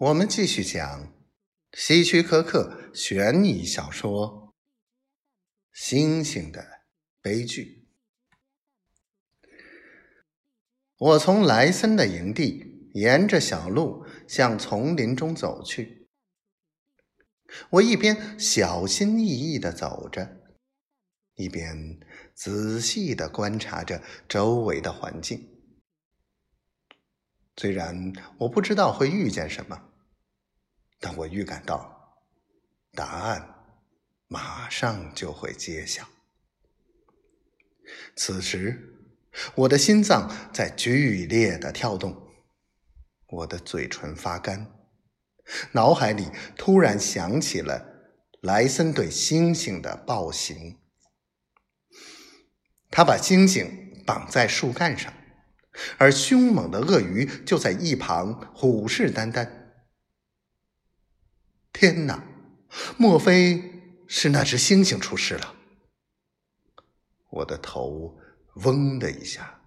我们继续讲希区柯克悬疑小说《星星的悲剧》。我从莱森的营地沿着小路向丛林中走去。我一边小心翼翼的走着，一边仔细的观察着周围的环境。虽然我不知道会遇见什么，但我预感到答案马上就会揭晓。此时，我的心脏在剧烈的跳动，我的嘴唇发干。脑海里突然想起了莱森对猩猩的暴行。他把猩猩绑在树干上，而凶猛的鳄鱼就在一旁虎视眈眈。天哪！莫非是那只猩猩出事了？我的头嗡的一下，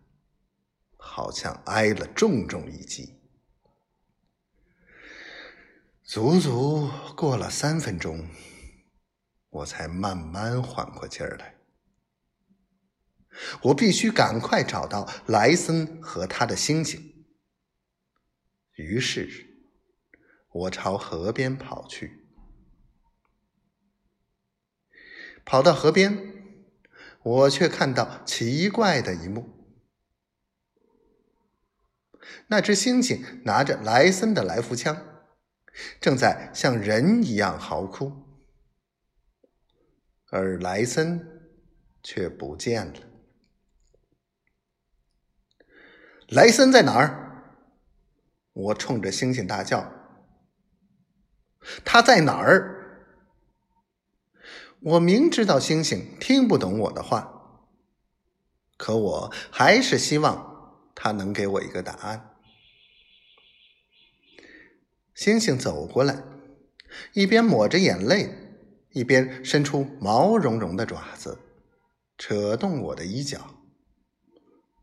好像挨了重重一击。足足过了三分钟，我才慢慢缓过劲儿来。我必须赶快找到莱森和他的猩猩。于是，我朝河边跑去。跑到河边，我却看到奇怪的一幕：那只猩猩拿着莱森的来福枪。正在像人一样嚎哭，而莱森却不见了。莱森在哪儿？我冲着猩猩大叫：“他在哪儿？”我明知道星星听不懂我的话，可我还是希望他能给我一个答案。星星走过来，一边抹着眼泪，一边伸出毛茸茸的爪子，扯动我的衣角，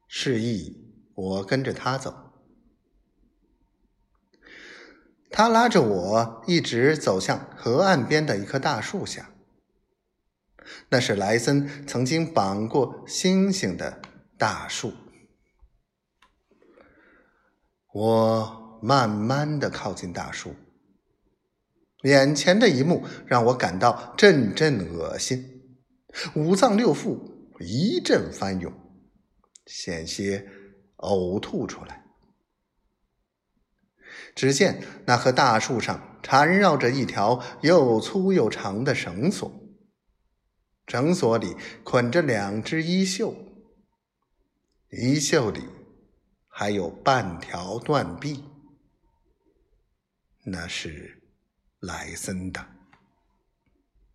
示意我跟着他走。他拉着我一直走向河岸边的一棵大树下，那是莱森曾经绑过星星的大树。我。慢慢的靠近大树，眼前的一幕让我感到阵阵恶心，五脏六腑一阵翻涌，险些呕吐出来。只见那棵大树上缠绕着一条又粗又长的绳索，绳索里捆着两只衣袖，衣袖里还有半条断臂。那是莱森的。